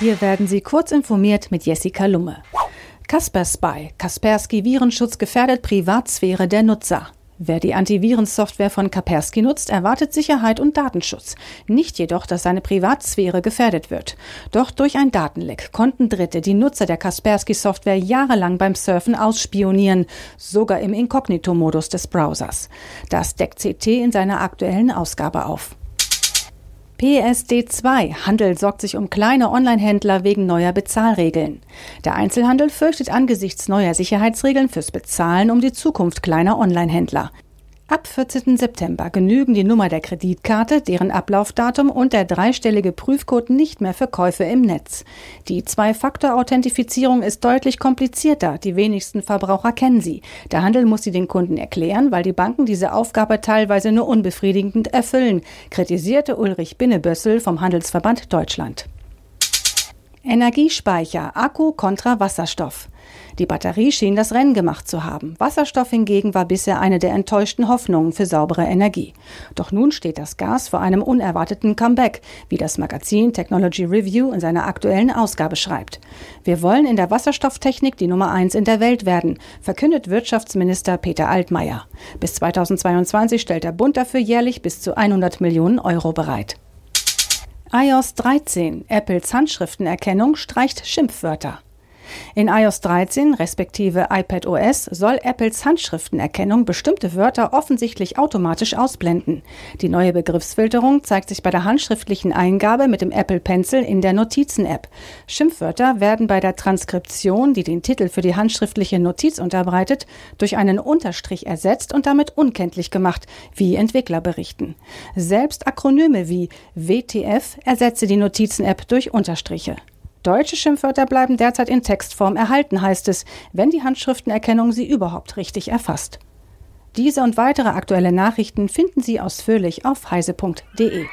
Hier werden Sie kurz informiert mit Jessica Lumme. Kaspersky, Kaspersky Virenschutz gefährdet Privatsphäre der Nutzer. Wer die Antivirensoftware von Kaspersky nutzt, erwartet Sicherheit und Datenschutz. Nicht jedoch, dass seine Privatsphäre gefährdet wird. Doch durch ein Datenleck konnten Dritte die Nutzer der Kaspersky-Software jahrelang beim Surfen ausspionieren, sogar im Inkognito-Modus des Browsers. Das deckt CT in seiner aktuellen Ausgabe auf. PSD2 Handel sorgt sich um kleine Online-Händler wegen neuer Bezahlregeln. Der Einzelhandel fürchtet angesichts neuer Sicherheitsregeln fürs Bezahlen um die Zukunft kleiner Online-Händler. Ab 14. September genügen die Nummer der Kreditkarte, deren Ablaufdatum und der dreistellige Prüfcode nicht mehr für Käufe im Netz. Die Zwei-Faktor-Authentifizierung ist deutlich komplizierter. Die wenigsten Verbraucher kennen sie. Der Handel muss sie den Kunden erklären, weil die Banken diese Aufgabe teilweise nur unbefriedigend erfüllen, kritisierte Ulrich Binnebössel vom Handelsverband Deutschland. Energiespeicher, Akku kontra Wasserstoff. Die Batterie schien das Rennen gemacht zu haben. Wasserstoff hingegen war bisher eine der enttäuschten Hoffnungen für saubere Energie. Doch nun steht das Gas vor einem unerwarteten Comeback, wie das Magazin Technology Review in seiner aktuellen Ausgabe schreibt. Wir wollen in der Wasserstofftechnik die Nummer eins in der Welt werden, verkündet Wirtschaftsminister Peter Altmaier. Bis 2022 stellt der Bund dafür jährlich bis zu 100 Millionen Euro bereit iOS 13, Apples Handschriftenerkennung streicht Schimpfwörter. In iOS 13 respektive iPadOS soll Apples Handschriftenerkennung bestimmte Wörter offensichtlich automatisch ausblenden. Die neue Begriffsfilterung zeigt sich bei der handschriftlichen Eingabe mit dem Apple Pencil in der Notizen-App. Schimpfwörter werden bei der Transkription, die den Titel für die handschriftliche Notiz unterbreitet, durch einen Unterstrich ersetzt und damit unkenntlich gemacht, wie Entwickler berichten. Selbst Akronyme wie WTF ersetze die Notizen-App durch Unterstriche. Deutsche Schimpfwörter bleiben derzeit in Textform erhalten, heißt es, wenn die Handschriftenerkennung sie überhaupt richtig erfasst. Diese und weitere aktuelle Nachrichten finden Sie ausführlich auf heise.de.